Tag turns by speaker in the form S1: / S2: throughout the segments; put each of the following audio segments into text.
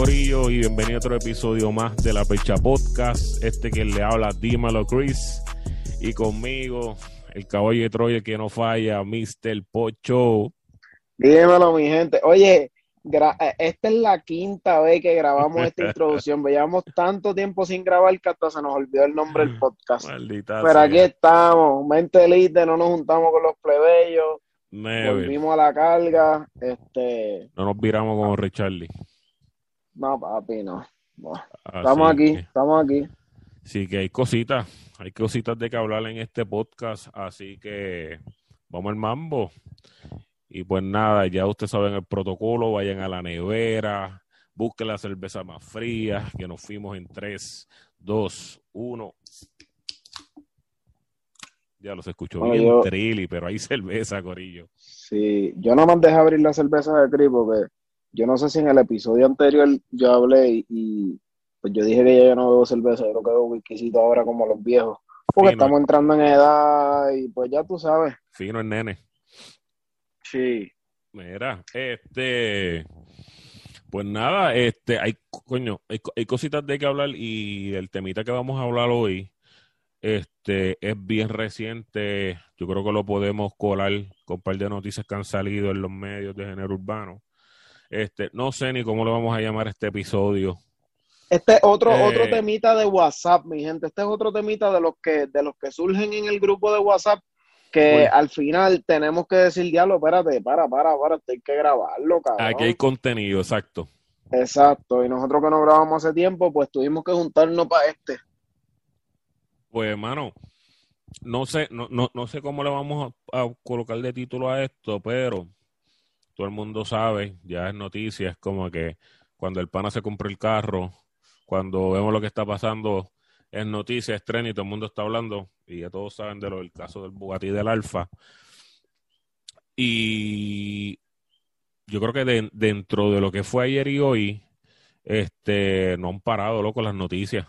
S1: Corillo y bienvenido a otro episodio más de la Pecha Podcast. Este que le habla Dímelo Chris y conmigo el caballo de Troya que no falla, Mr. Pocho.
S2: Dímelo mi gente. Oye, eh, esta es la quinta vez que grabamos esta introducción. Veíamos tanto tiempo sin grabar que hasta se nos olvidó el nombre del podcast.
S1: Maldita
S2: Pero
S1: sea.
S2: aquí estamos, mente elite, no nos juntamos con los plebeyos,
S1: Never.
S2: volvimos a la carga. Este,
S1: No nos viramos como Richarly.
S2: No, papi, no. no.
S1: Así
S2: Estamos aquí,
S1: que-
S2: estamos aquí.
S1: Sí, que hay cositas, hay cositas de que hablar en este podcast, así que vamos al mambo. Y pues nada, ya ustedes saben el protocolo, vayan a la nevera, busquen la cerveza más fría, que nos fuimos en 3, 2, 1. Ya los escucho
S2: Bueno,
S1: bien
S2: yo-
S1: trilly, pero hay cerveza, Corillo.
S2: Sí, yo no me dejé abrir la cerveza de Cris porque yo no sé si en el episodio anterior yo hablé y, y, pues yo dije que ya yo no bebo cerveza, yo creo que bebo whiskycito ahora como los viejos. Porque estamos entrando en edad y pues ya tú sabes.
S1: Fino el nene.
S2: Sí.
S1: Mira, este, pues nada, este, hay, coño, hay, hay cositas de que hablar y el temita que vamos a hablar hoy, este, es bien reciente. Yo creo que lo podemos colar con un par de noticias que han salido en los medios de género urbano. Este, no sé ni cómo lo vamos a llamar este episodio.
S2: Este es otro,
S1: Eh.
S2: otro temita de WhatsApp, mi gente. Este es otro temita de los que, de los que surgen en el grupo de WhatsApp, que al final tenemos que decir, diablo, espérate, para, para, para, hay que grabarlo, cabrón.
S1: Aquí hay contenido, exacto.
S2: Exacto, y nosotros que no grabamos hace tiempo, pues tuvimos que juntarnos para este.
S1: Pues, hermano, no sé, no, no, no sé cómo le vamos a, a colocar de título a esto, pero todo el mundo sabe, ya es noticia, es como que cuando el pana se compra el carro, cuando vemos lo que está pasando, es noticia, es tren y todo el mundo está hablando, y ya todos saben de lo del caso del Bugatti del Alfa. Y yo creo que de- dentro de lo que fue ayer y hoy, este, no han parado, loco, las noticias.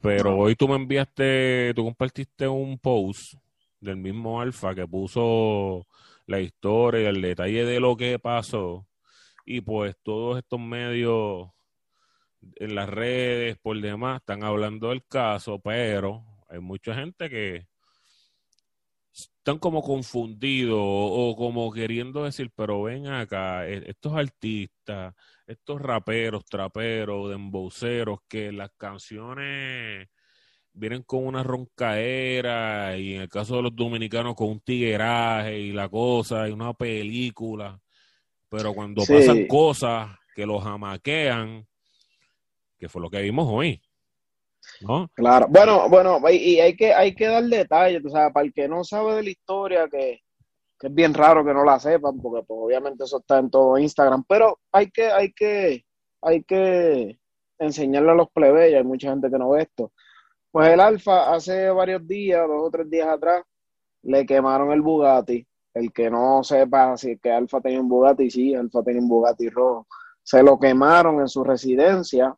S1: Pero hoy tú me enviaste, tú compartiste un post del mismo Alfa que puso la historia el detalle de lo que pasó. Y pues todos estos medios en las redes, por demás, están hablando del caso, pero hay mucha gente que están como confundidos o, o como queriendo decir, pero ven acá, e- estos artistas, estos raperos, traperos, demboceros, que las canciones vienen con una roncaera y en el caso de los dominicanos con un tigueraje y la cosa y una película, pero cuando
S2: Sí.
S1: pasan cosas que los jamaquean, que fue lo que vimos hoy, ¿no?
S2: Claro, bueno, bueno, y hay que, hay que dar detalles, tú sabes, para el que no sabe de la historia, que, que es bien raro que no la sepan, porque pues obviamente eso está en todo Instagram, pero hay que, hay que, hay que enseñarle a los plebeyos, hay mucha gente que no ve esto. Pues el Alfa hace varios días, dos o tres días atrás, le quemaron el Bugatti. El que no sepa si que Alfa tenía un Bugatti, sí, Alfa tenía un Bugatti rojo. Se lo quemaron en su residencia.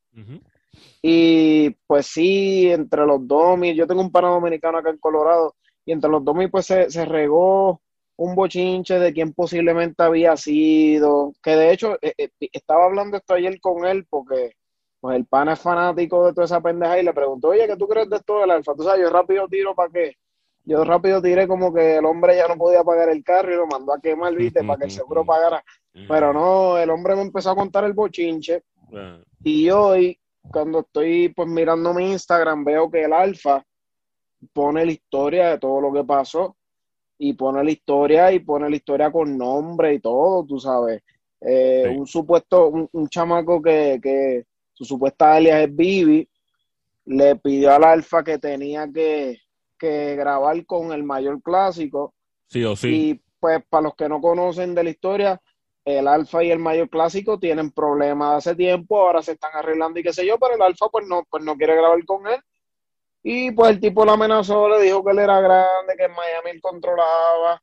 S2: Y pues sí, entre los domis, yo tengo un pana dominicano acá en Colorado, y entre los domis pues se, se regó un bochinche de quién posiblemente había sido, que de hecho eh, eh, estaba hablando esto ayer con él porque pues el pana es fanático de toda esa pendeja y le preguntó, oye, ¿qué tú crees de esto del alfa? Tú sabes, yo rápido tiro para qué. Yo rápido tiré como que el hombre ya no podía pagar el carro y lo mandó a quemar, viste, para que el seguro pagara. Pero no, el hombre me empezó a contar el bochinche. Y hoy, cuando estoy pues mirando mi Instagram, veo que el Alfa pone la historia de todo lo que pasó y pone la historia y pone la historia con nombre y todo, tú sabes. Eh,
S1: Sí.
S2: Un supuesto, un, un chamaco que, que su supuesta alias es Vivi, le pidió al Alfa que tenía que, que grabar con el mayor clásico
S1: Sí o sí.
S2: y pues para los que no conocen de la historia, el Alfa y el Mayor Clásico tienen problemas hace tiempo, ahora se están arreglando y qué sé yo, pero el Alfa pues no, pues no quiere grabar con él. Y pues el tipo lo amenazó, le dijo que él era grande, que en Miami él controlaba.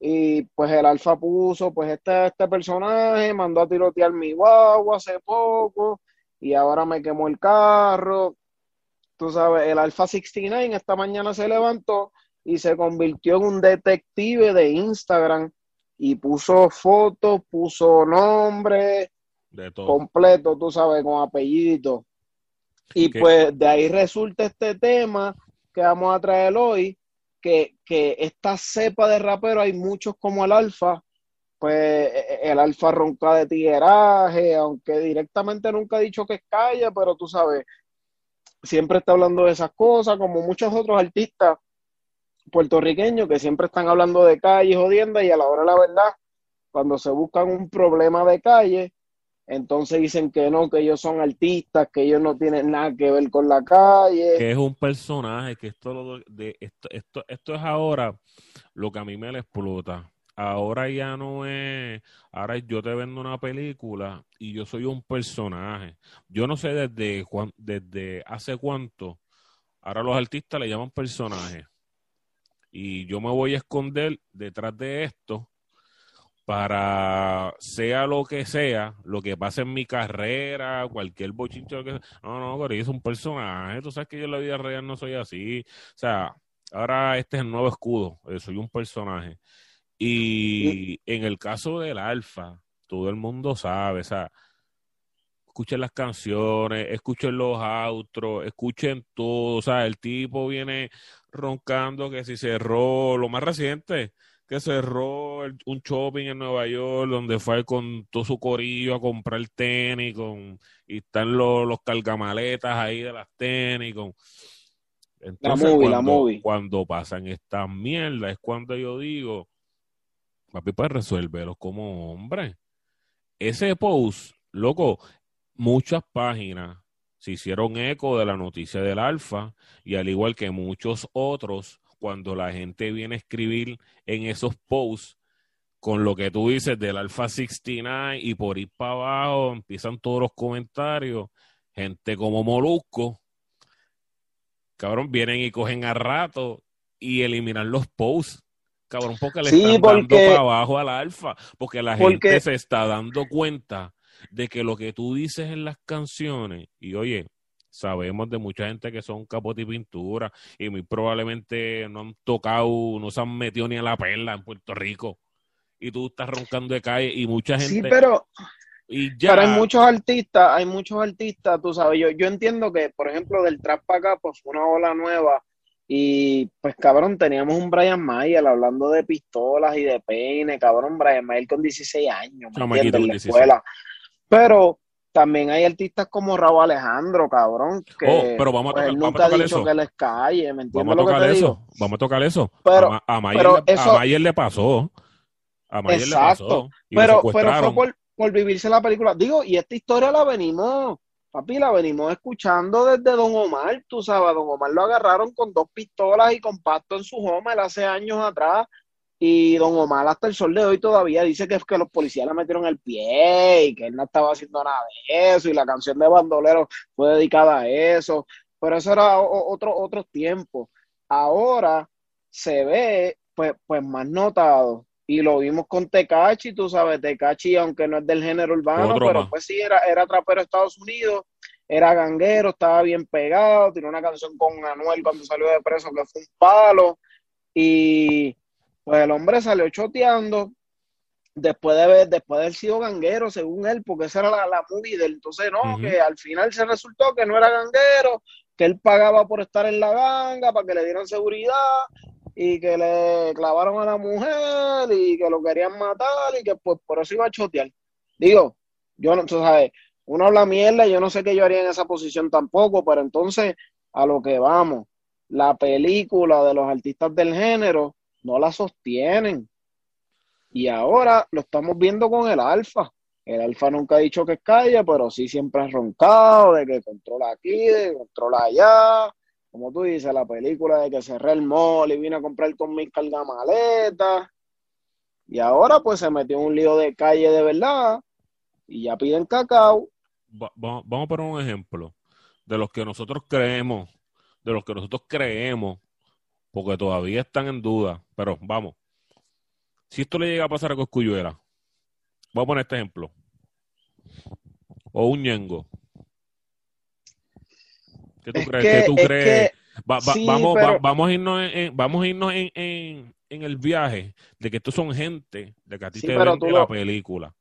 S2: Y pues el Alfa puso, pues este, este personaje mandó a tirotear mi guagua hace poco y ahora me quemó el carro. Tú sabes, el Alfa 69 esta mañana se levantó y se convirtió en un detective de Instagram y puso fotos, puso nombre
S1: De todo.
S2: completo, tú sabes, con apellidito. Y
S1: ¿Qué?
S2: pues de ahí resulta este tema que vamos a traer hoy, que, que esta cepa de rapero hay muchos como el Alfa, pues e- e- el Alfa ronca de tigueraje, aunque directamente nunca ha dicho que es calle, pero tú sabes, siempre está hablando de esas cosas, como muchos otros artistas puertorriqueños que siempre están hablando de calle, jodiendo, y a la hora de la verdad, cuando se buscan un problema de calle, entonces dicen que no, que ellos son artistas, que ellos no tienen nada que ver con la calle.
S1: que es un personaje, que esto, lo de, esto, esto, esto es ahora lo que a mí me le explota. Ahora ya no es, ahora yo te vendo una película y yo soy un personaje. Yo no sé desde, cuán- desde hace cuánto, ahora los artistas le llaman personaje. Y yo me voy a esconder detrás de esto para sea lo que sea, lo que pase en mi carrera, cualquier bochinche, que sea. No, no, pero soy un personaje. Tú sabes que yo en la vida real no soy así. O sea, ahora este es el nuevo escudo. Soy un personaje. Y en el caso del Alfa, todo el mundo sabe, o sea, escuchen las canciones, escuchen los outros, escuchen todo, o sea, el tipo viene roncando que si cerró, lo más reciente, que cerró el- un shopping en Nueva York donde fue con todo su corillo a comprar tenis con, y están los, los cargamaletas ahí de las tenis con... Entonces,
S2: movie, la
S1: cuando,
S2: movie.
S1: cuando pasan estas mierdas es cuando yo digo, papi, pues resuélvelo como hombre. Ese post, loco, muchas páginas se hicieron eco de la noticia del Alfa y al igual que muchos otros, cuando la gente viene a escribir en esos posts con lo que tú dices del Alfa 69 y por ir para abajo empiezan todos los comentarios, gente como Molusco, cabrón, vienen y cogen a rato y eliminan los posts. Cabrón, porque le
S2: Sí,
S1: están
S2: porque-
S1: dando para abajo al alfa, porque la
S2: Porque-
S1: gente se está dando cuenta de que lo que tú dices en las canciones, y oye, sabemos de mucha gente que son capote y pintura, y muy probablemente no han tocado, no se han metido ni a la perla en Puerto Rico, y tú estás roncando de calle, y mucha gente,
S2: Sí, pero,
S1: y ya,
S2: pero hay muchos artistas, hay muchos artistas, tú sabes, yo, yo entiendo que, por ejemplo, del trap para acá, pues una ola nueva, y pues cabrón, teníamos un Brian Mayer hablando de pistolas y de peine, cabrón, Brian Mayer con 16 años, ¿me
S1: Chamaquito
S2: entiendes?
S1: con
S2: En la
S1: 16.
S2: escuela. Pero también hay artistas como Raúl Alejandro, cabrón, que
S1: Oh, pero vamos a
S2: pues,
S1: tocar-
S2: él
S1: vamos a
S2: nunca ha
S1: tocar
S2: dicho
S1: eso.
S2: que les calle, ¿me entiendes
S1: Vamos a
S2: lo que
S1: tocar
S2: te
S1: eso,
S2: digo?
S1: vamos a tocar eso.
S2: Pero-
S1: a, a Mayer,
S2: pero
S1: le,
S2: eso-
S1: a Mayer le pasó. A Mayer le
S2: Exacto.
S1: pasó. Y
S2: Pero, pero fue por, por vivirse la película. Digo, y esta historia la venimos, papi, la venimos escuchando desde Don Omar, tú sabes, Don Omar lo agarraron con dos pistolas y con en su Homer hace años atrás. Y Don Omar hasta el sol de hoy todavía dice que que los policías le metieron el pie y que él no estaba haciendo nada de eso y la canción de Bandolero fue dedicada a eso. Pero eso era otro, otros tiempos. Ahora se ve pues, pues más notado. Y lo vimos con Tecachi, tú sabes, Tecachi, aunque no es del género urbano,
S1: Otro
S2: pero
S1: más.
S2: pues sí, era, era trapero de Estados Unidos, era ganguero, estaba bien pegado, tiene una canción con Anuel cuando salió de preso que fue un palo. Y pues el hombre salió choteando después de haber, después de haber sido ganguero, según él, porque esa era la, la movie de él. Entonces, no, que al final se resultó que no era ganguero, que él pagaba por estar en la ganga para que le dieran seguridad y que le clavaron a la mujer y que lo querían matar y que pues por eso iba a chotear. Digo, yo no, tú sabes, uno habla mierda yo no sé qué yo haría en esa posición tampoco, pero entonces a lo que vamos, la película de los artistas del género no la sostienen. Y ahora lo estamos viendo con el Alfa. El Alfa nunca ha dicho que calle, pero sí siempre ha roncado de que controla aquí, de que controla allá. Como tú dices, la película de que cerré el mall y vine a comprar con mis cargamaletas. Y ahora pues se metió en un lío de calle de verdad y ya piden cacao.
S1: Va- va- vamos a poner un ejemplo de los que nosotros creemos, de los que nosotros creemos, porque todavía están en duda, pero vamos. Si esto le llega a pasar a Coscuyuela, voy a poner este ejemplo. O un ñengo. ¿Qué tú
S2: Es
S1: crees?
S2: que,
S1: ¿Qué tú
S2: es
S1: crees?
S2: que
S1: Va- va-
S2: sí,
S1: vamos, va- vamos a irnos, en, en- vamos a irnos en, en- en el viaje de que estos son gente de que a ti
S2: Sí,
S1: te vende la
S2: lo-
S1: película.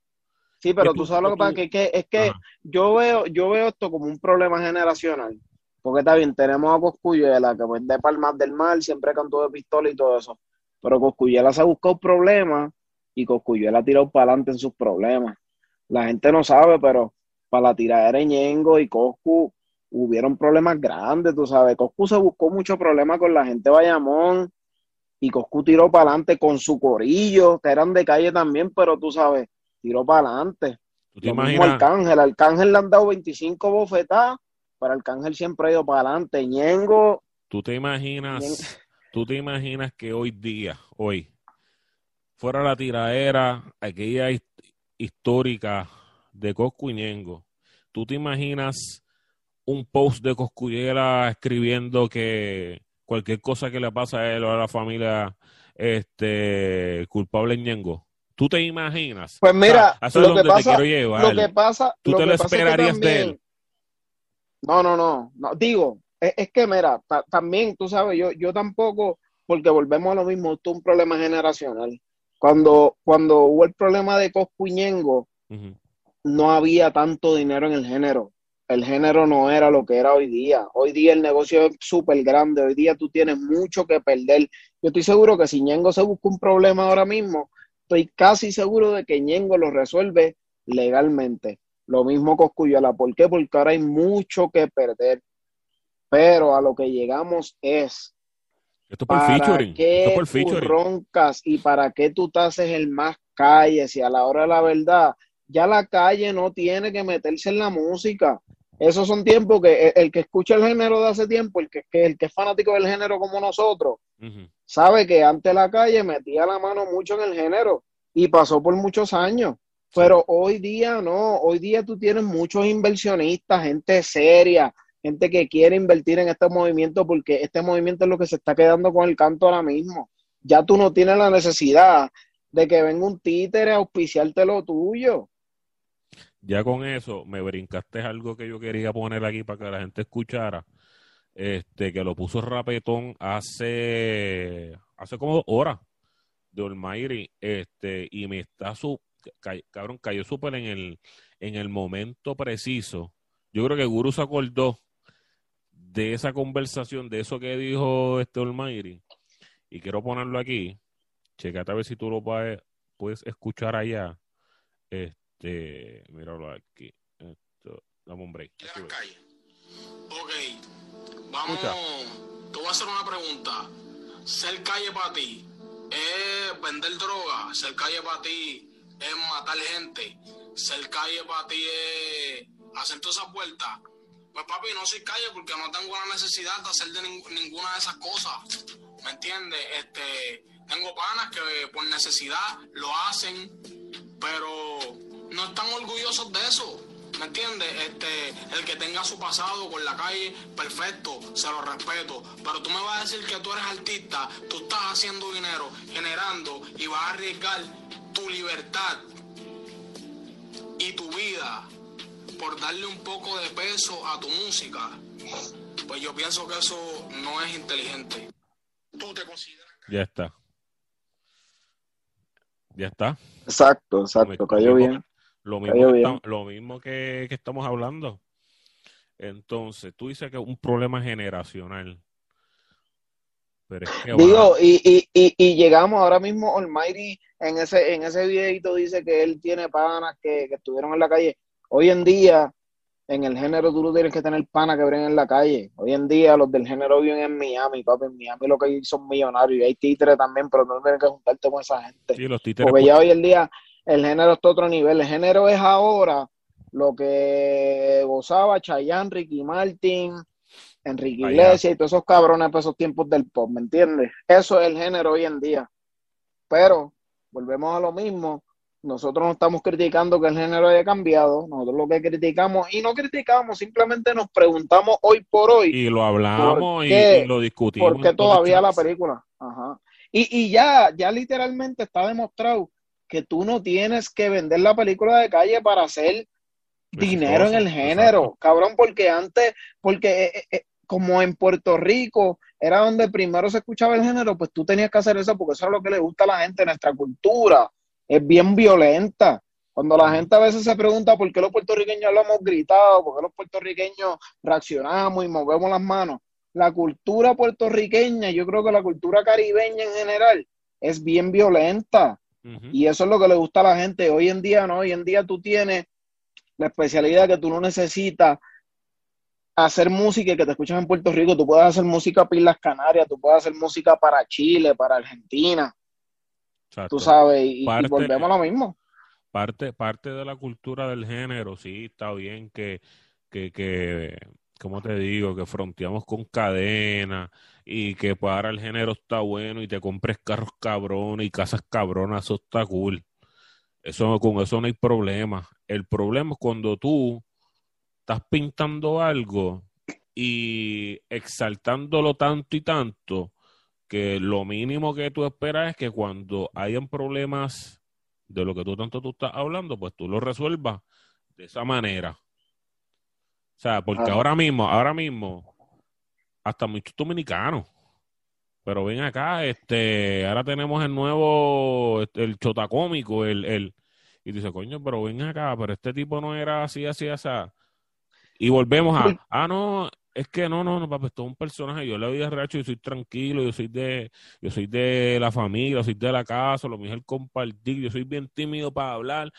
S2: Sí, pero tú, sabes lo que pasa, que, que, es que yo veo, yo veo esto como un problema generacional. Porque está bien, tenemos a Coscuyela, que pues de Palmas del Mar, siempre cantó de pistola y todo eso. Pero Coscuyela se ha buscado problemas y Coscuyela ha tirado para adelante en sus problemas. La gente no sabe, pero para la tiradera de Ñengo y Coscu hubieron problemas grandes, tú sabes. Coscu se buscó mucho problemas con la gente de Bayamón y Coscu tiró para adelante con su corillo, que eran de calle también, pero tú sabes, tiró para adelante.
S1: ¿Tú te imaginas?
S2: Arcángel, Arcángel le han dado 25 bofetadas, pero Arcángel siempre ha ido para adelante. Ñengo.
S1: ¿Tú te imaginas? ¿Tú te imaginas que hoy día, hoy, fuera la tiradera, aquella histórica de Coscu y Ñengo, ¿tú te imaginas un post de Coscuyela escribiendo que cualquier cosa que le pasa a él o a la familia este culpable en Ñengo. ¿Tú te imaginas?
S2: Pues mira, lo, que pasa, lo que pasa,
S1: ¿tú te lo esperarías de él?
S2: No, no, no, no. Digo, es, que mira, también tú sabes, yo, yo tampoco, porque volvemos a lo mismo, esto es un problema generacional. Cuando, cuando hubo el problema de Coscuñengo, no había tanto dinero en el género el género no era lo que era hoy día. Hoy día el negocio es súper grande, hoy día tú tienes mucho que perder. Yo estoy seguro que si Ñengo se busca un problema ahora mismo, estoy casi seguro de que Ñengo lo resuelve legalmente. Lo mismo Coscuyola. ¿Por qué? Porque ahora hay mucho que perder. Pero a lo que llegamos es
S1: esto por featuring. Esto por
S2: featuring. roncas y para qué tú te haces el más calles y a la hora de la verdad ya la calle no tiene que meterse en la música. Esos son tiempos que el, que escucha el género de hace tiempo, el que, el que es fanático del género como nosotros, sabe que antes la calle metía la mano mucho en el género y pasó por muchos años. Pero hoy día no, hoy día tú tienes muchos inversionistas, gente seria, gente que quiere invertir en este movimiento porque este movimiento es lo que se está quedando con el canto ahora mismo. Ya tú no tienes la necesidad de que venga un títere a auspiciarte lo tuyo.
S1: Ya con eso me brincaste algo que yo quería poner aquí para que la gente escuchara. Este, que lo puso Rapetón hace, hace como dos horas de Olmairi, este, y me está su, cabrón, cayó súper en el, en el momento preciso. Yo creo que Guru se acordó de esa conversación, de eso que dijo este Olmairi, y quiero ponerlo aquí. Checate a ver si tú lo puedes, puedes escuchar allá. Este, este, míralo aquí. Esto, dame un break.
S3: la calle. Ok, vamos. Te voy a hacer una pregunta. Ser calle para ti es vender droga. Ser calle para ti es matar gente. Ser calle para ti es hacer todas esas vueltas. Pues papi, no soy calle porque no tengo la necesidad de hacer de ninguna de esas cosas. ¿Me entiendes? Este, tengo panas que por necesidad lo hacen, pero no están orgullosos de eso. ¿Me entiendes? Este, el que tenga su pasado con la calle, perfecto, se lo respeto. Pero tú me vas a decir que tú eres artista, tú estás haciendo dinero, generando y vas a arriesgar tu libertad y tu vida por darle un poco de peso a tu música. Pues yo pienso que eso no es inteligente. Tú te consideras.
S1: Ya está. Ya está.
S2: Exacto, exacto, cayó bien.
S1: Lo mismo, que, lo mismo que, estamos hablando. Entonces, tú dices que es un problema generacional.
S2: Digo, y, y, y, llegamos ahora mismo, Almighty en ese, en ese videito dice que él tiene panas que, estuvieron en la calle. Hoy en día, en el género tú no tienes que tener panas que bren en la calle. Hoy en día los del género viven en Miami, papi. En Miami lo que hay son millonarios. Y hay títeres también, pero no tienes que juntarte con esa gente.
S1: Sí, los títeres
S2: Porque ya hoy en día el género está a otro nivel. El género es ahora lo que gozaba Chayanne, Ricky Martin, Enrique Iglesias y todos esos cabrones de esos tiempos del pop, ¿me entiendes? Eso es el género hoy en día. Pero, volvemos a lo mismo, nosotros no estamos criticando que el género haya cambiado, nosotros lo que criticamos, y no criticamos, simplemente nos preguntamos hoy por hoy.
S1: Y lo hablamos y, lo discutimos.
S2: Porque todavía la película. Ajá. Y, y ya, ya literalmente está demostrado que tú no tienes que vender la película de calle para hacer dinero en el género, cabrón, porque antes, porque eh, eh, eh, como en Puerto Rico era donde primero se escuchaba el género, pues tú tenías que hacer eso porque eso es lo que le gusta a la gente, nuestra cultura es bien violenta. Cuando la gente a veces se pregunta por qué los puertorriqueños lo hemos gritado, por qué los puertorriqueños reaccionamos y movemos las manos, la cultura puertorriqueña, yo creo que la cultura caribeña en general es bien violenta. Y eso es lo que le gusta a la gente. Hoy en día, ¿no? Hoy en día tú tienes la especialidad que tú no necesitas hacer música y que te escuchen en Puerto Rico. Tú puedes hacer música para Islas Canarias, tú puedes hacer música para Chile, para Argentina. Tú sabes, y, volvemos a lo mismo.
S1: Parte, parte de la cultura del género, sí, está bien que, que, que como te digo, que fronteamos con cadena y que para el género está bueno y te compres carros cabrones y casas cabronas, eso está cool. Eso, con eso no hay problema. El problema es cuando tú estás pintando algo y exaltándolo tanto y tanto que lo mínimo que tú esperas es que cuando hayan problemas de lo que tú tanto tú estás hablando, pues tú lo resuelvas de esa manera. O sea, porque ahora mismo, ahora mismo, hasta muchos dominicanos. Pero ven acá, este, ahora tenemos el nuevo, este, el chotacómico, el, el, y dice, coño, pero ven acá, pero este tipo no era así, así, así. Y volvemos a, ah, no, es que no, no, no, papi, esto es un personaje, yo le doy a racho, yo soy tranquilo, yo soy de, yo soy de la familia, yo soy de la casa, lo mío es el compartir, yo soy bien tímido para hablar.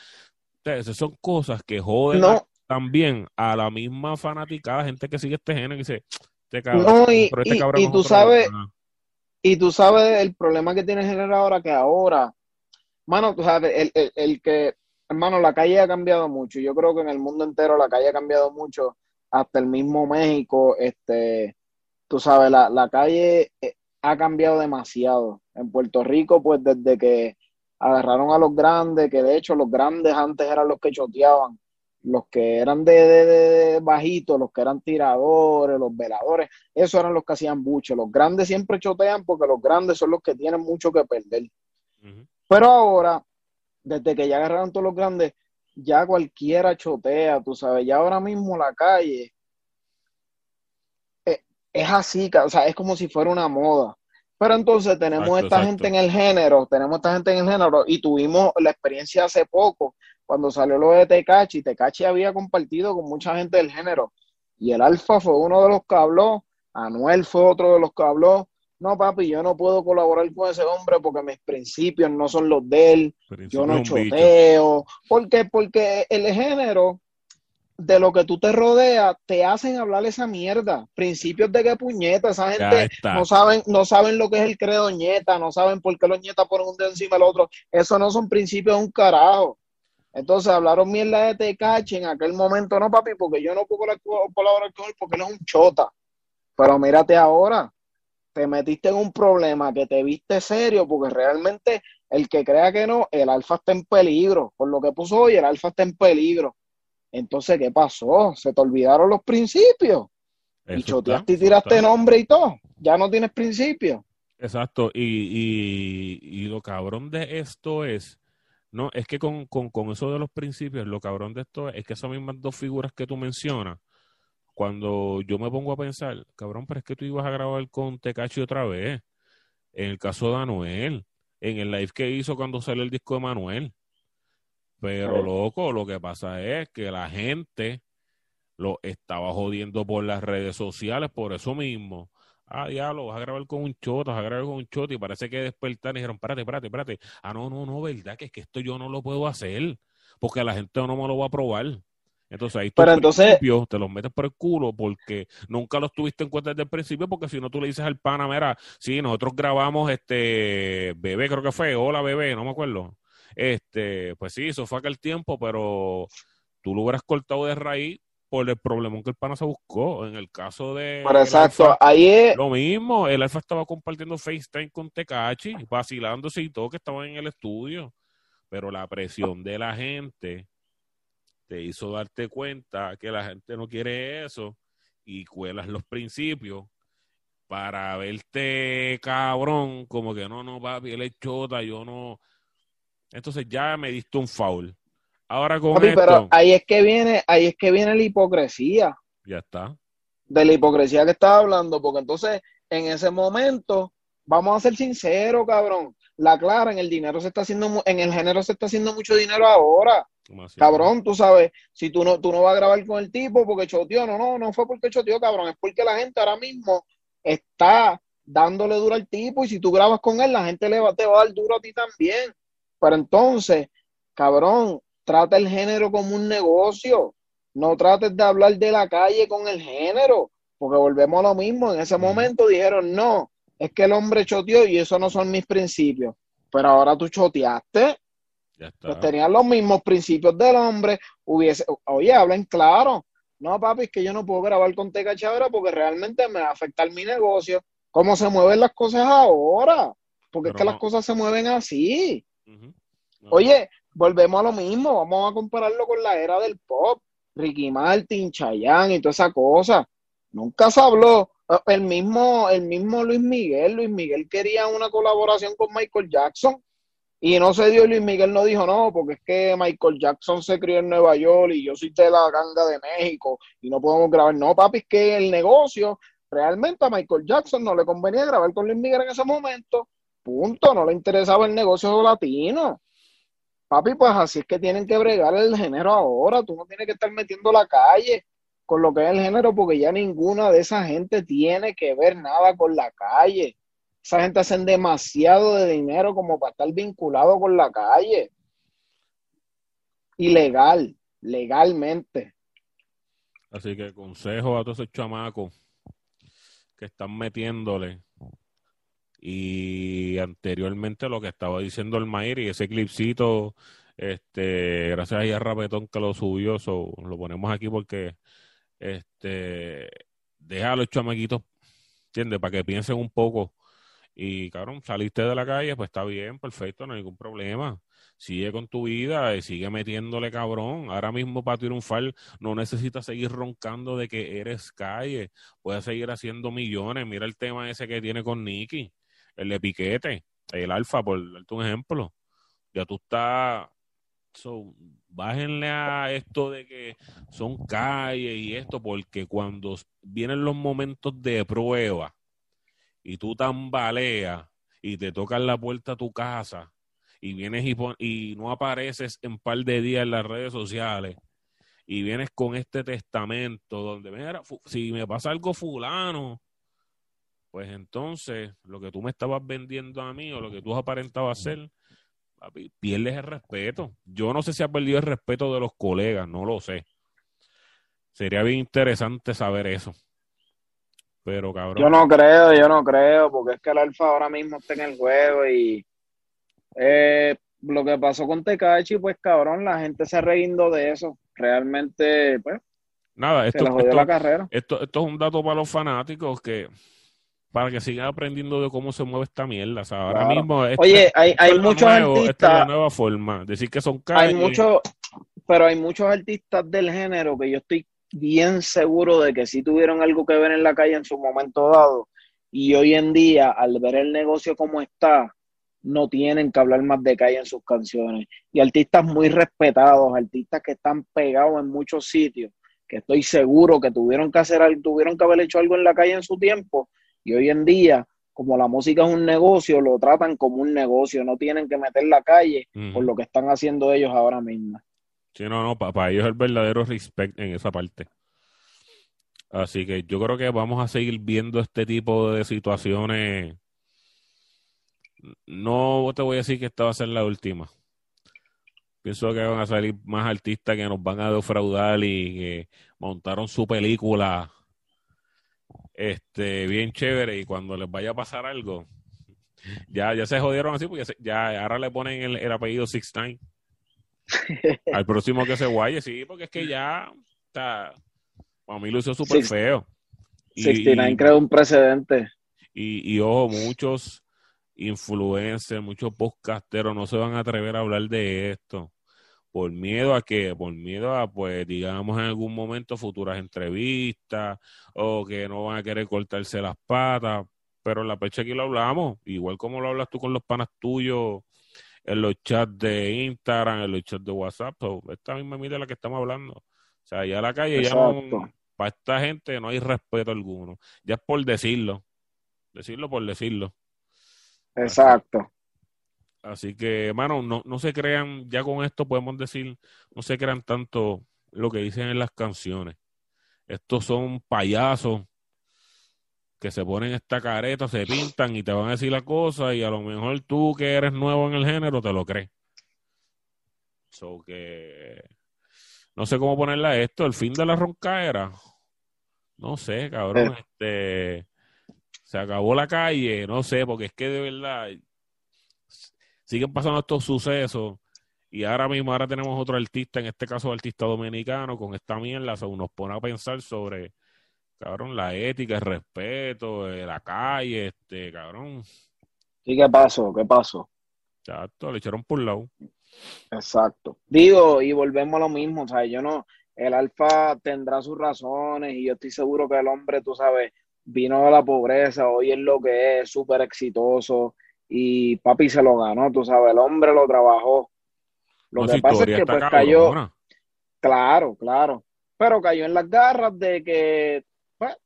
S1: Entonces, esas son cosas que joden también a la misma fanática, gente que sigue este género y dice, este cabrón,
S2: no, y, este y, tú sabes, y tú sabes el problema que tiene el género ahora, que ahora, mano, tú sabes, el, el, que, hermano, la calle ha cambiado mucho, yo creo que en el mundo entero la calle ha cambiado mucho, hasta el mismo México, este, tú sabes, la, la calle eh, ha cambiado demasiado. En Puerto Rico, pues desde que agarraron a los grandes, que de hecho los grandes antes eran los que choteaban, los que eran de, de, bajitos, los que eran tiradores, los veladores, esos eran los que hacían buche. Los grandes siempre chotean porque los grandes son los que tienen mucho que perder. Pero ahora, desde que ya agarraron todos los grandes, ya cualquiera chotea, tú sabes, ya ahora mismo la calle eh, es, así, o sea, es como si fuera una moda. Pero entonces tenemos esta gente en el género, tenemos esta gente en el género y tuvimos la experiencia hace poco cuando salió lo de Tecachi, Tecachi había compartido con mucha gente del género y el Alfa fue uno de los que habló, Anuel fue otro de los que habló. No, papi, yo no puedo colaborar con ese hombre porque mis principios no son los de él, yo no choteo. ¿Por qué? Porque el género de lo que tú te rodeas te hacen hablar esa mierda. Principios de qué puñeta, esa gente no saben, no saben lo que es el credo ñeta, no saben por qué los ñetas ponen un dedo encima del otro. Eso no son principios de un carajo. Entonces hablaron mierda de Tecache en aquel momento, no papi, porque yo no puedo colaborar con él porque él es un chota. Pero mírate ahora, te metiste en un problema que te viste serio porque realmente el que crea que no, el alfa está en peligro. Por lo que puso hoy, el alfa está en peligro. Entonces, ¿qué pasó? Se te olvidaron los principios. y choteaste y tiraste nombre y todo. Ya no tienes principios.
S1: Exacto. Y, y, y lo cabrón de esto es no, es que con, con, con, eso de los principios, lo cabrón de esto es que esas mismas dos figuras que tú mencionas, cuando yo me pongo a pensar, cabrón, pero es que tú ibas a grabar con Tecachi otra vez, en el caso de Anuel, en el live que hizo cuando salió el disco de Manuel. Pero loco, lo que pasa es que la gente lo estaba jodiendo por las redes sociales por eso mismo ah, diablo, vas a grabar con un choto, vas a grabar con un choto, y parece que despertar y dijeron, espérate, espérate, espérate. Ah, no, no, no, verdad que es que esto yo no lo puedo hacer, porque la gente no me lo va a probar. Entonces ahí
S2: Pero entonces,
S1: te los metes por el culo porque nunca los tuviste en cuenta desde el principio, porque si no tú le dices al pana, mira, sí, nosotros grabamos este bebé, creo que fue, hola bebé, no me acuerdo. Este, pues sí, eso fue aquel tiempo, pero tú lo hubieras cortado de raíz por el problema que el pana se buscó. En el caso de.
S2: Pero exacto, ahí es.
S1: Lo mismo, el Alfa estaba compartiendo FaceTime con Tecachi, vacilándose y todo, que estaban en el estudio. Pero la presión de la gente te hizo darte cuenta que la gente no quiere eso y cuelas los principios para verte cabrón, como que no, no, papi, él es chota, yo no. Entonces ya me diste un foul. Ahora con esto, pero
S2: ahí es que viene, ahí es que viene la hipocresía.
S1: Ya está.
S2: De la hipocresía que estaba hablando, porque entonces en ese momento, vamos a ser sinceros, cabrón. La clara, en el dinero se está haciendo, en el género se está haciendo mucho dinero ahora.
S1: Demasiado.
S2: Cabrón, tú sabes, si tú no, tú no vas a grabar con el tipo porque choteó, no, no, no fue porque choteó, cabrón, es porque la gente ahora mismo está dándole duro al tipo y si tú grabas con él, la gente le va, te va a dar duro a ti también. Pero entonces, cabrón, trata el género como un negocio, no trates de hablar de la calle con el género, porque volvemos a lo mismo, en ese momento dijeron, no, es que el hombre choteó y eso no son mis principios, pero ahora tú choteaste
S1: Ya está.
S2: pues tenían los mismos principios del hombre, hubiese, oye, hablen claro. No, papi, es que yo no puedo grabar con Teca Chabra porque realmente me va a afectar mi negocio. ¿Cómo se mueven las cosas ahora? Porque es que
S1: no.
S2: las cosas se mueven así. Oye, volvemos a lo mismo, vamos a compararlo con la era del pop, Ricky Martin, Chayanne y toda esa cosa. Nunca se habló. Eh, El mismo, el mismo Luis Miguel, Luis Miguel quería una colaboración con Michael Jackson y no se dio Luis Miguel no dijo no, porque es que Michael Jackson se crió en Nueva York y yo soy de la ganga de México y no podemos grabar. No, papi, es que el negocio realmente a Michael Jackson no le convenía grabar con Luis Miguel en ese momento. Punto, no le interesaba el negocio latino. Papi, pues así es que tienen que bregar el género ahora. Tú no tienes que estar metiendo la calle con lo que es el género, porque ya ninguna de esa gente tiene que ver nada con la calle. Esa gente hacen demasiado de dinero como para estar vinculado con la calle. Ilegal, legalmente.
S1: Así que consejo a todos esos chamacos que están metiéndole. Y anteriormente lo que estaba diciendo el Mair y ese clipcito, este, gracias a Rapetón que lo subió, so, lo ponemos aquí porque este deja a chamaquitos, ¿entiendes? Para que piensen un poco. Y cabrón, saliste de la calle, pues está bien, perfecto, no hay ningún problema. Sigue con tu vida y sigue metiéndole cabrón. Ahora mismo para triunfar no necesitas seguir roncando de que eres calle. Puedes seguir haciendo millones. Mira el tema ese que tiene con Nicky, el de el Alfa, por darte un ejemplo. Ya tú estás. So, bájenle a esto de que son calles y esto, porque cuando vienen los momentos de prueba y tú tambaleas y te tocan la puerta a tu casa y vienes y, pon- y no apareces en par de días en las redes sociales y vienes con este testamento donde, mira, si me pasa algo fulano, pues entonces lo que tú me estabas vendiendo a mí o lo que tú has aparentado hacer, papi, pierdes el respeto. Yo no sé si has perdido el respeto de los colegas, no lo sé. Sería bien interesante saber eso. Pero cabrón.
S2: Yo no creo, yo no creo, porque es que el Alfa ahora mismo está en el juego y eh, lo que pasó con Tecachi, pues cabrón, la gente se reindo de eso. Realmente, pues,
S1: Nada,
S2: se
S1: esto,
S2: le jodió
S1: esto-
S2: la carrera.
S1: Esto, esto es un dato para los fanáticos que para que sigan aprendiendo de cómo se mueve esta mierda. O sea, ahora
S2: Claro.
S1: mismo
S2: Oye, hay, hay
S1: es
S2: muchos
S1: nuevo, Esta es la
S2: artistas,
S1: nueva forma. Decir que son
S2: hay
S1: calles.
S2: muchos, pero hay muchos artistas del género que yo estoy bien seguro de que sí tuvieron algo que ver en la calle en su momento dado. Y hoy en día, al ver el negocio como está, no tienen que hablar más de calle en sus canciones. Y artistas muy respetados, artistas que están pegados en muchos sitios, que estoy seguro que tuvieron que hacer algo, tuvieron que haber hecho algo en la calle en su tiempo. Y hoy en día, como la música es un negocio, lo tratan como un negocio, no tienen que meter la calle por lo que están haciendo ellos ahora mismo.
S1: Sí, no, no, para, ellos es el verdadero respect en esa parte. Así que yo creo que vamos a seguir viendo este tipo de situaciones. No te voy a decir que esta va a ser la última. Pienso que van a salir más artistas que nos van a defraudar y que montaron su película este bien chévere y cuando les vaya a pasar algo ya, ya se jodieron así porque ya, se- ya ahora le ponen el, el apellido Six Nine al próximo que se guaye, sí, porque es que ya está. Para mí lució súper feo. Y,
S2: 69
S1: y-
S2: creó un precedente.
S1: y, y ojo, muchos influencers, muchos podcasteros no se van a atrever a hablar de esto. Por miedo a que, por miedo a, pues, digamos, en algún momento futuras entrevistas o que no van a querer cortarse las patas. Pero en la pecha aquí lo hablamos, igual como lo hablas tú con los panas tuyos en los chats de Instagram, en los chats de WhatsApp. so, esta misma mierda de la que estamos hablando. O sea, ya la calle ya no, para esta gente no hay respeto alguno. Ya es por decirlo. Decirlo por decirlo.
S2: Exacto.
S1: Así que, mano, no, no se crean, ya con esto podemos decir, no se crean tanto lo que dicen en las canciones. Estos son payasos que se ponen esta careta, se pintan y te van a decir la cosa y a lo mejor tú que eres nuevo en el género te lo crees. So que no sé cómo ponerle a esto, el fin de la roncaera. No sé, cabrón, este se acabó la calle, no sé, porque es que de verdad siguen pasando estos sucesos y ahora mismo ahora tenemos otro artista, en este caso artista dominicano, con esta mierda, o nos pone a pensar sobre, cabrón, la ética, el respeto, eh, la calle, este, cabrón.
S2: ¿Y qué pasó? ¿Qué pasó?
S1: Exacto, le echaron por lado.
S2: Exacto. Digo, y volvemos a lo mismo, o sea, yo no, el alfa tendrá sus razones y yo estoy seguro que el hombre, tú sabes, vino de la pobreza, hoy es lo que es, súper exitoso y papi se lo ganó, tú sabes, el hombre lo trabajó lo que pasa es que pues cayó, claro, claro, pero cayó en las garras de que, pues,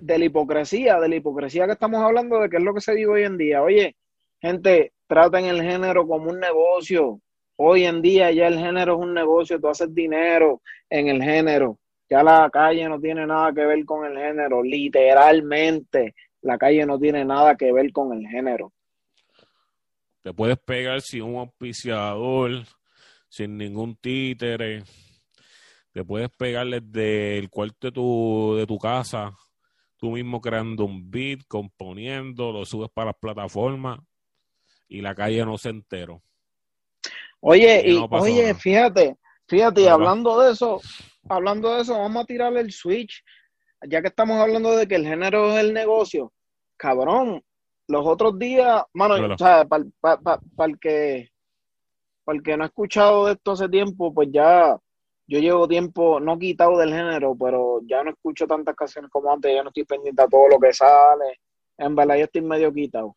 S2: de, la hipocresía, de la hipocresía que estamos hablando, de que es lo que se vive hoy en día. Oye, gente, traten el género como un negocio. Hoy en día ya el género es un negocio, tú haces dinero en el género. Ya la calle no tiene nada que ver con el género, literalmente la calle no tiene nada que ver con el género.
S1: Te puedes pegar sin un auspiciador, sin ningún títere. Te puedes pegar desde el cuarto de tu, de tu casa, tú mismo creando un beat, componiendo, lo subes para las plataformas y la calle no se entero.
S2: Oye, y, oye, fíjate, fíjate, hablando de eso, hablando de eso, vamos a tirarle el switch, ya que estamos hablando de que el género es el negocio. Cabrón, los otros días, mano, o sea, para el que para el que no ha escuchado de esto hace tiempo, pues ya yo llevo tiempo no quitado del género, pero ya no escucho tantas canciones como antes, ya no estoy pendiente a todo lo que sale. En verdad, ya estoy medio quitado.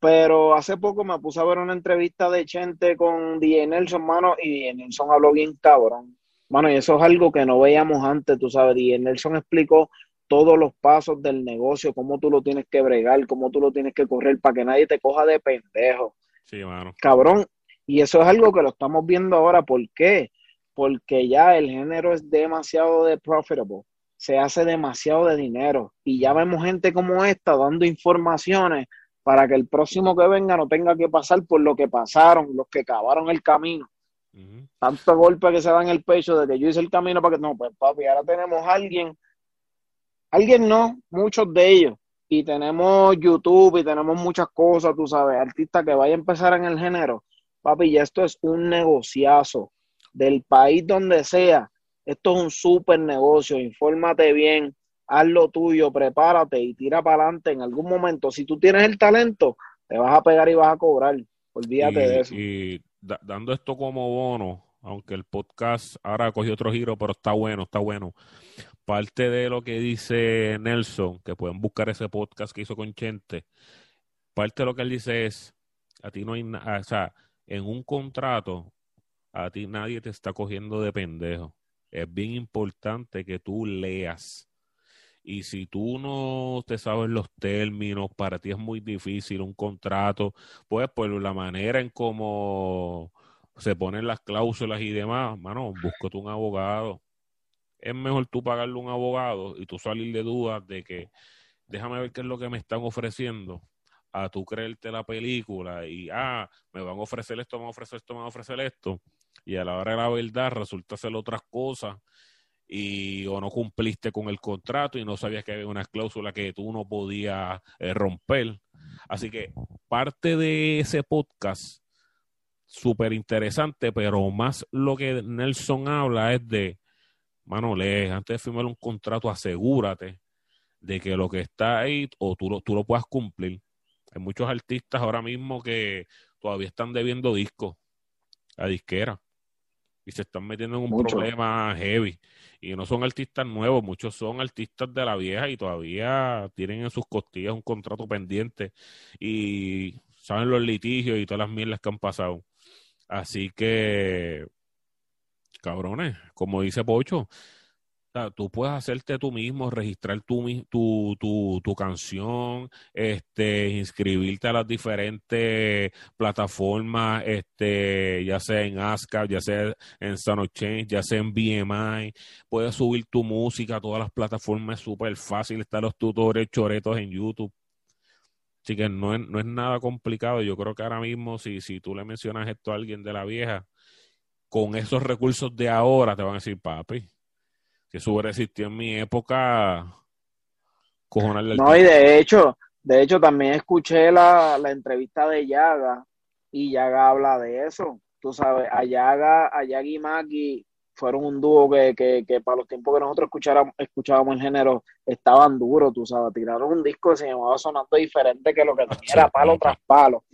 S2: Pero hace poco me puse a ver una entrevista de Chente con DJ Nelson, mano, y DJ Nelson habló bien cabrón. Mano, y eso es algo que no veíamos antes, tú sabes. DJ Nelson explicó todos los pasos del negocio, cómo tú lo tienes que bregar, cómo tú lo tienes que correr para que nadie te coja de pendejo.
S1: Sí, mano.
S2: Cabrón, y eso es algo que lo estamos viendo ahora. ¿Por qué? Porque ya el género es demasiado de profitable. Se hace demasiado de dinero. Y ya vemos gente como esta dando informaciones para que el próximo que venga no tenga que pasar por lo que pasaron, los que cavaron el camino. Tanto golpe que se da en el pecho de que yo hice el camino para que no, pues papi, ahora tenemos a alguien Alguien no, muchos de ellos. Y tenemos YouTube y tenemos muchas cosas, tú sabes, artistas que vaya a empezar en el género. Papi, ya esto es un negociazo. Del país donde sea, esto es un súper negocio. Infórmate bien, haz lo tuyo, prepárate y tira para adelante. En algún momento, si tú tienes el talento, te vas a pegar y vas a cobrar. Olvídate de eso.
S1: Y dando esto como bono, aunque el podcast ahora cogió otro giro, pero está bueno, está bueno parte de lo que dice Nelson, que pueden buscar ese podcast que hizo con Chente, parte de lo que él dice es, a ti no hay nada, o sea, en un contrato, a ti nadie te está cogiendo de pendejo. Es bien importante que tú leas. Y si tú no te sabes los términos, para ti es muy difícil un contrato, pues por la manera en cómo se ponen las cláusulas y demás, mano, búscate un abogado es mejor tú pagarle un abogado y tú salir de dudas de que déjame ver qué es lo que me están ofreciendo a tú creerte la película y, ah, me van a ofrecer esto, me van a ofrecer esto, me van a ofrecer esto, y a la hora de la verdad resulta ser otras cosas y o no cumpliste con el contrato y no sabías que había una cláusula que tú no podías eh, romper. Así que parte de ese podcast, súper interesante, pero más lo que Nelson habla es de mano, lee, antes de firmar un contrato, asegúrate de que lo que está ahí o tú lo, tú lo puedas cumplir. Hay muchos artistas ahora mismo que todavía están debiendo discos a disquera y se están metiendo en un problema heavy. Y no son artistas nuevos, muchos son artistas de la vieja y todavía tienen en sus costillas un contrato pendiente y saben los litigios y todas las mierdas que han pasado. Así que cabrones, como dice Pocho, O tú puedes hacerte tú mismo, registrar tu, tu, tu, tu canción, este, inscribirte a las diferentes plataformas, este, ya sea en ASCAP, ya sea en Sound ya sea en BMI. Puedes subir tu música a todas las plataformas, es súper fácil. Están los tutores choretos en YouTube. Así que no es, no es nada complicado. Yo creo que ahora mismo, si, si tú le mencionas esto a alguien de la vieja, con esos recursos de ahora, te van a decir, papi, que eso hubiera existido en mi época, cojonarle
S2: No, y de hecho, de hecho también escuché la, la entrevista de Yaga y Yaga habla de eso. Tú sabes, a Yaga, a Yaga y Maki fueron un dúo que, que, que para los tiempos que nosotros escuchábamos el género estaban duros, tú sabes, tiraron un disco que se llamaba Sonando Diferente que lo que tenía era palo tras palo.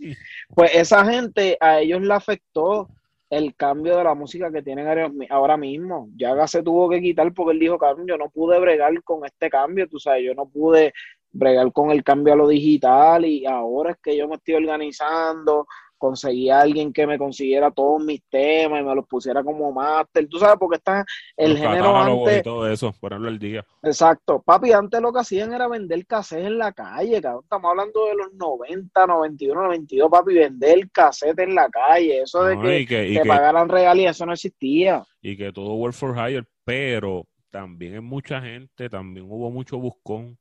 S2: Pues esa gente, a ellos le afectó el cambio de la música que tienen ahora- mismo. Yaga se tuvo que quitar porque él dijo, cabrón, yo no pude bregar con este cambio, tú sabes, yo no pude bregar con el cambio a lo digital y ahora es que yo me estoy organizando, conseguí a alguien que me consiguiera todos mis temas y me los pusiera como máster, tú sabes, porque está el
S1: los
S2: género antes,
S1: y todo eso, ponerlo al día.
S2: exacto, papi, antes lo que hacían era vender cassette en la calle, cabrón, estamos hablando de los 90, 91, 92, papi, vender cassette en la calle, eso de
S1: ¿no?
S2: que
S1: y que, y
S2: te
S1: que-
S2: pagaran regalías, eso no existía.
S1: y que todo work for hire, pero también en mucha gente, también hubo mucho buscón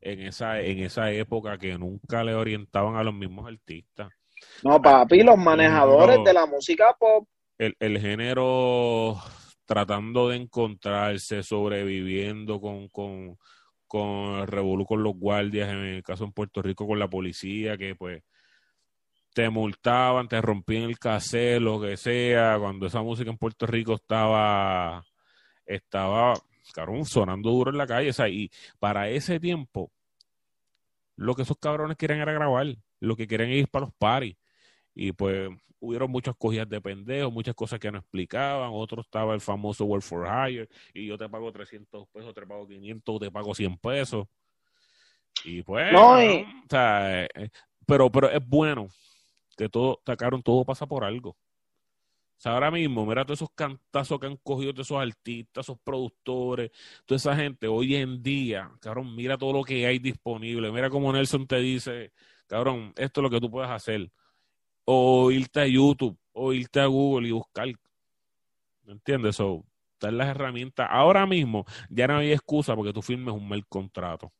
S1: en esa, en esa época que nunca le orientaban a los mismos artistas.
S2: No, papi, los manejadores de la música pop,
S1: El, el género tratando de encontrarse, sobreviviendo con, con, con el revolú con los guardias, en el caso en Puerto Rico con la policía, que pues te multaban, te rompían el cassette, lo que sea, cuando esa música en Puerto Rico estaba, estaba, sonando duro en la calle, o sea, y para ese tiempo, lo que esos cabrones quieren era grabar, lo que quieren es ir para los paris, y pues hubieron muchas cogidas de pendejos, muchas cosas que no explicaban, otro estaba el famoso Work for Hire, y yo te pago 300 pesos, te pago 500, te pago 100 pesos, y pues,
S2: No, y-
S1: cabrón, o sea, eh, pero, pero es bueno que todo, sacaron, todo pasa por algo. O sea, ahora mismo, mira todos esos cantazos que han cogido de esos artistas, esos productores, toda esa gente, hoy en día, cabrón, mira todo lo que hay disponible. Mira como Nelson te dice, cabrón, esto es lo que tú puedes hacer. O irte a YouTube, o irte a Google y buscar. ¿Me entiendes? So, dar las herramientas. Ahora mismo, ya no hay excusa porque tú firmes un mal contrato.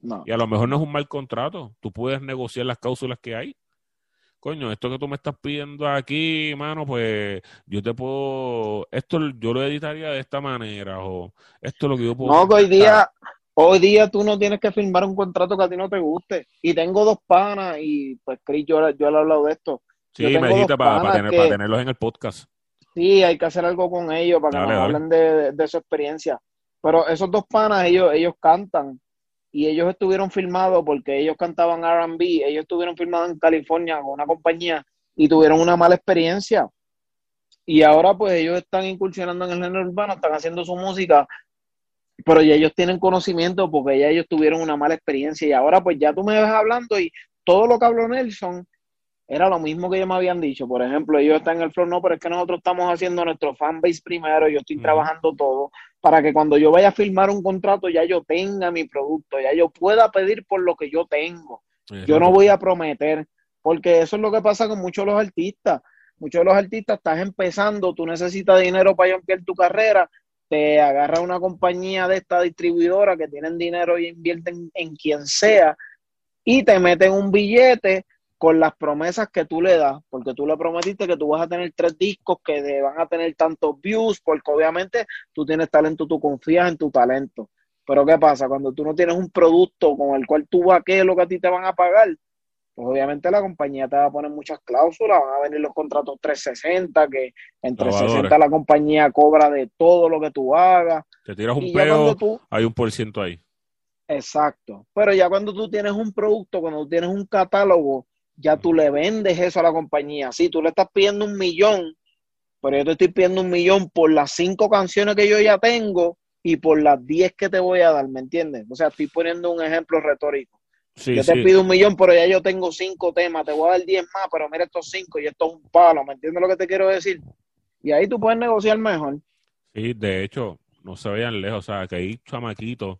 S2: no.
S1: Y a lo mejor no es un mal contrato. Tú puedes negociar las cláusulas que hay. Coño, esto que tú me estás pidiendo aquí, mano, pues yo te puedo, esto yo lo editaría de esta manera, o esto es lo que yo puedo.
S2: No, que hoy día, hoy día tú no tienes que firmar un contrato que a ti no te guste. Y tengo dos panas y pues Chris, yo, yo le he hablado de esto.
S1: Sí, me dijiste para, tener,
S2: que-
S1: para tenerlos en el podcast.
S2: Sí, hay que hacer algo con ellos para que nos
S1: dale.
S2: hablen de, de- de su experiencia. Pero esos dos panas, ellos, ellos cantan y ellos estuvieron filmados porque ellos cantaban R&B, ellos estuvieron filmados en California con una compañía y tuvieron una mala experiencia. Y ahora pues ellos están incursionando en el género urbano, están haciendo su música, pero ya ellos tienen conocimiento porque ya ellos tuvieron una mala experiencia y ahora pues ya tú me ves hablando y todo lo que habló Nelson era lo mismo que ellos me habían dicho. Por ejemplo, ellos están en el flow, no, pero es que nosotros estamos haciendo nuestro fanbase primero, yo estoy trabajando todo para que cuando yo vaya a firmar un contrato ya yo tenga mi producto, ya yo pueda pedir por lo que yo tengo. Yo no voy a prometer, porque eso es lo que pasa con muchos de los artistas. Muchos de los artistas estás empezando, tú necesitas dinero para ampliar tu carrera, te agarra una compañía de esta distribuidora que tienen dinero y invierten en quien sea y te meten un billete con las promesas que tú le das, porque tú le prometiste que tú vas a tener tres discos que te van a tener tantos views, porque obviamente tú tienes talento, tú confías en tu talento. Pero ¿qué pasa? Cuando tú no tienes un producto con el cual tú vaquees lo que a ti te van a pagar, pues obviamente la compañía te va a poner muchas cláusulas, van a venir los contratos 360, que en
S1: Lavadores.
S2: 360 la compañía cobra de todo lo que tú hagas.
S1: Te tiras un peo,
S2: tú,
S1: hay un por ciento ahí.
S2: exacto, pero ya cuando tú tienes un producto, cuando tú tienes un catálogo, ya tú le vendes eso a la compañía. Sí, tú le estás pidiendo un millón, pero yo te estoy pidiendo un millón por las cinco canciones que yo ya tengo y por las diez que te voy a dar, ¿me entiendes? O sea, estoy poniendo un ejemplo retórico.
S1: Sí,
S2: yo te
S1: sí.
S2: pido un millón, pero ya yo tengo cinco temas, te voy a dar diez más, pero mira estos cinco y esto es un palo, ¿me entiendes lo que te quiero decir? Y ahí tú puedes negociar mejor.
S1: Sí, de hecho, no se vayan lejos, o sea, que hay chamaquitos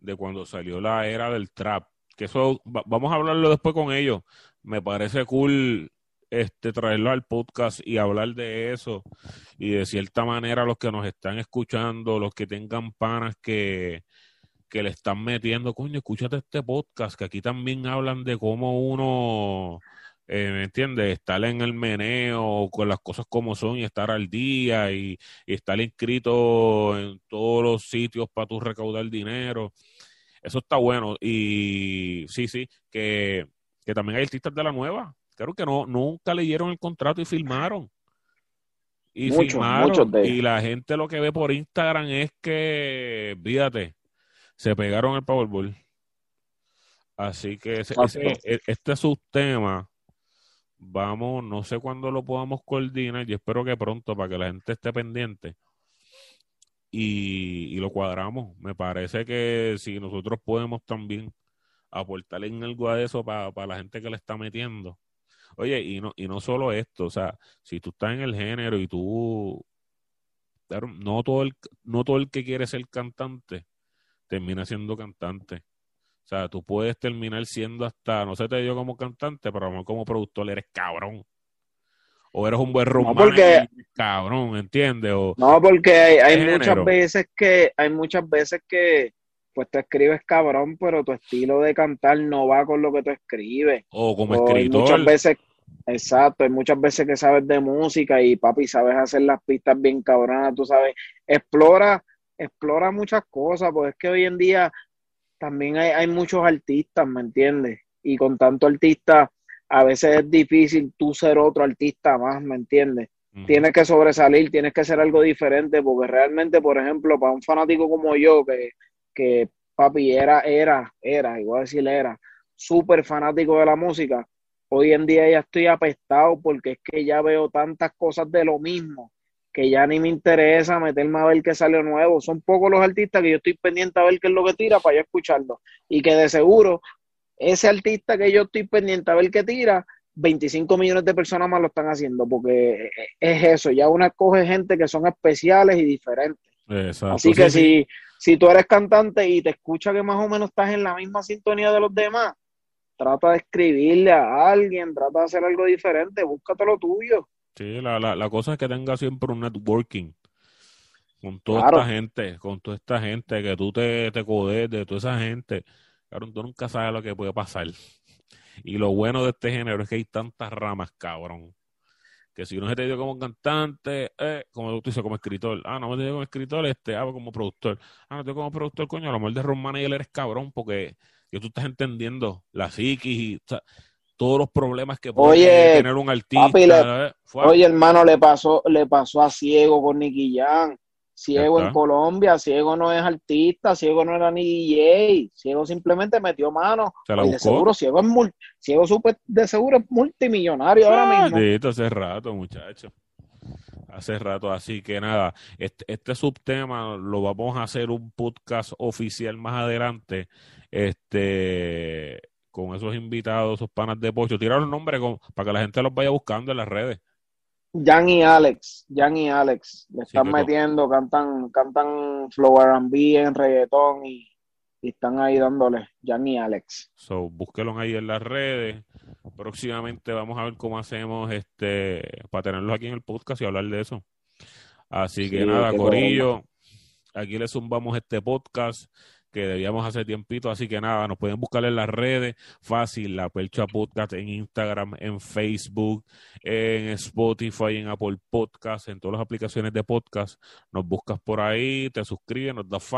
S1: de cuando salió la era del trap, que eso va- vamos a hablarlo después con ellos. Me parece cool este traerlo al podcast y hablar de eso y de cierta manera los que nos están escuchando, los que tengan panas que que le están metiendo, coño, escúchate este podcast, que aquí también hablan de cómo uno, eh, ¿me entiendes? Estar en el meneo con las cosas como son y estar al día y, y estar inscrito en todos los sitios para tu recaudar dinero. Eso está bueno. Y sí, sí, que, que también hay artistas de la nueva. Creo que no, nunca leyeron el contrato y firmaron. Y
S2: Muchos,
S1: firmaron.
S2: muchos de ellos.
S1: y la gente lo que ve por Instagram es que, fíjate, se pegaron el Powerball. Así que ese, ese- e- este subtema, vamos, no sé cuándo lo podamos coordinar, y espero que pronto para que la gente esté pendiente. Y, y lo cuadramos. Me parece que si nosotros podemos también aportar en algo a eso para, para la gente que le está metiendo. Oye, y no, y no solo esto, o sea, si tú estás en el género y tú, claro, no todo el, no todo el que quiere ser cantante termina siendo cantante. O sea, tú puedes terminar siendo hasta, no sé te dio como cantante, pero a lo mejor como productor eres cabrón. O eres un buen room
S2: porque-
S1: manager, cabrón, ¿entiendes? O,
S2: No, porque hay, muchas veces que, hay muchas veces que, pues tú escribes cabrón, pero tu estilo de cantar no va con lo que tú escribes.
S1: o como
S2: O hay
S1: escritor.
S2: muchas veces, exacto, hay muchas veces que sabes de música y papi, sabes hacer las pistas bien cabronas, tú sabes, explora, explora muchas cosas, porque es que hoy en día también hay, hay muchos artistas, ¿me entiendes? Y con tanto artista, a veces es difícil tú ser otro artista más, ¿me entiendes? Tienes que sobresalir, tienes que hacer algo diferente, porque realmente, por ejemplo, para un fanático como yo, que, que papi era, era, era, igual decir era, súper fanático de la música, hoy en día ya estoy apestado porque es que ya veo tantas cosas de lo mismo que ya ni me interesa meterme a ver qué sale nuevo. Son pocos los artistas que yo estoy pendiente a ver qué es lo que tira para yo escucharlo. Y que de seguro, ese artista que yo estoy pendiente a ver qué tira, 25 millones de personas más lo están haciendo, porque es eso, ya uno escoge gente que son especiales y diferentes.
S1: Exacto.
S2: Así que
S1: Sí, sí.
S2: si, si tú eres cantante y te escucha que más o menos estás en la misma sintonía de los demás, trata de escribirle a alguien, trata de hacer algo diferente, búscate lo tuyo.
S1: Sí, la, la, la cosa es que tenga siempre un networking con toda
S2: Claro.
S1: esta gente, con toda esta gente, que tú te, te codes de toda esa gente. Cabrón, tú nunca sabes lo que puede pasar. Y lo bueno de este género es que hay tantas ramas, cabrón. Que si uno se te dio como cantante, eh, como tú dices, como escritor. Ah, no me te dio como escritor, este, ah, como productor. Ah, no te dio como productor, coño, a lo mejor de Ron Manager eres cabrón, porque que tú estás entendiendo la psiquis y o sea, todos los problemas que puede
S2: Oye,
S1: tener un artista.
S2: papi, le- Oye, hermano, le pasó, le pasó a Ciego con Nicky Jam. Ciego en. Colombia, Ciego no es artista, Ciego no era ni DJ, Ciego simplemente metió mano.
S1: Se la
S2: de seguro Ciego es mul- Ciego super, de seguro es multimillonario ahora mismo.
S1: Maldito, hace rato, muchacho. Hace rato, así que nada, este, este subtema lo vamos a hacer un podcast oficial más adelante, este, con esos invitados, esos panas de pocho. Tira los nombres para que la gente los vaya buscando en las redes.
S2: Jan y Alex, Jan y Alex, le están metiendo, cantan, cantan flow R&B en reggaetón y, y están ahí dándole, Jan y Alex.
S1: So, búsquenlos ahí en las redes. Próximamente vamos a ver cómo hacemos este para tenerlos aquí en el podcast y hablar de eso. Así que
S2: Sí,
S1: nada, Corillo, aquí le zumbamos este podcast que debíamos hace tiempito, así que nada, nos pueden buscar en las redes, fácil, la Percha Podcast en Instagram, en Facebook, en Spotify, en Apple Podcast, en todas las aplicaciones de podcast, nos buscas por ahí, te suscribes, nos das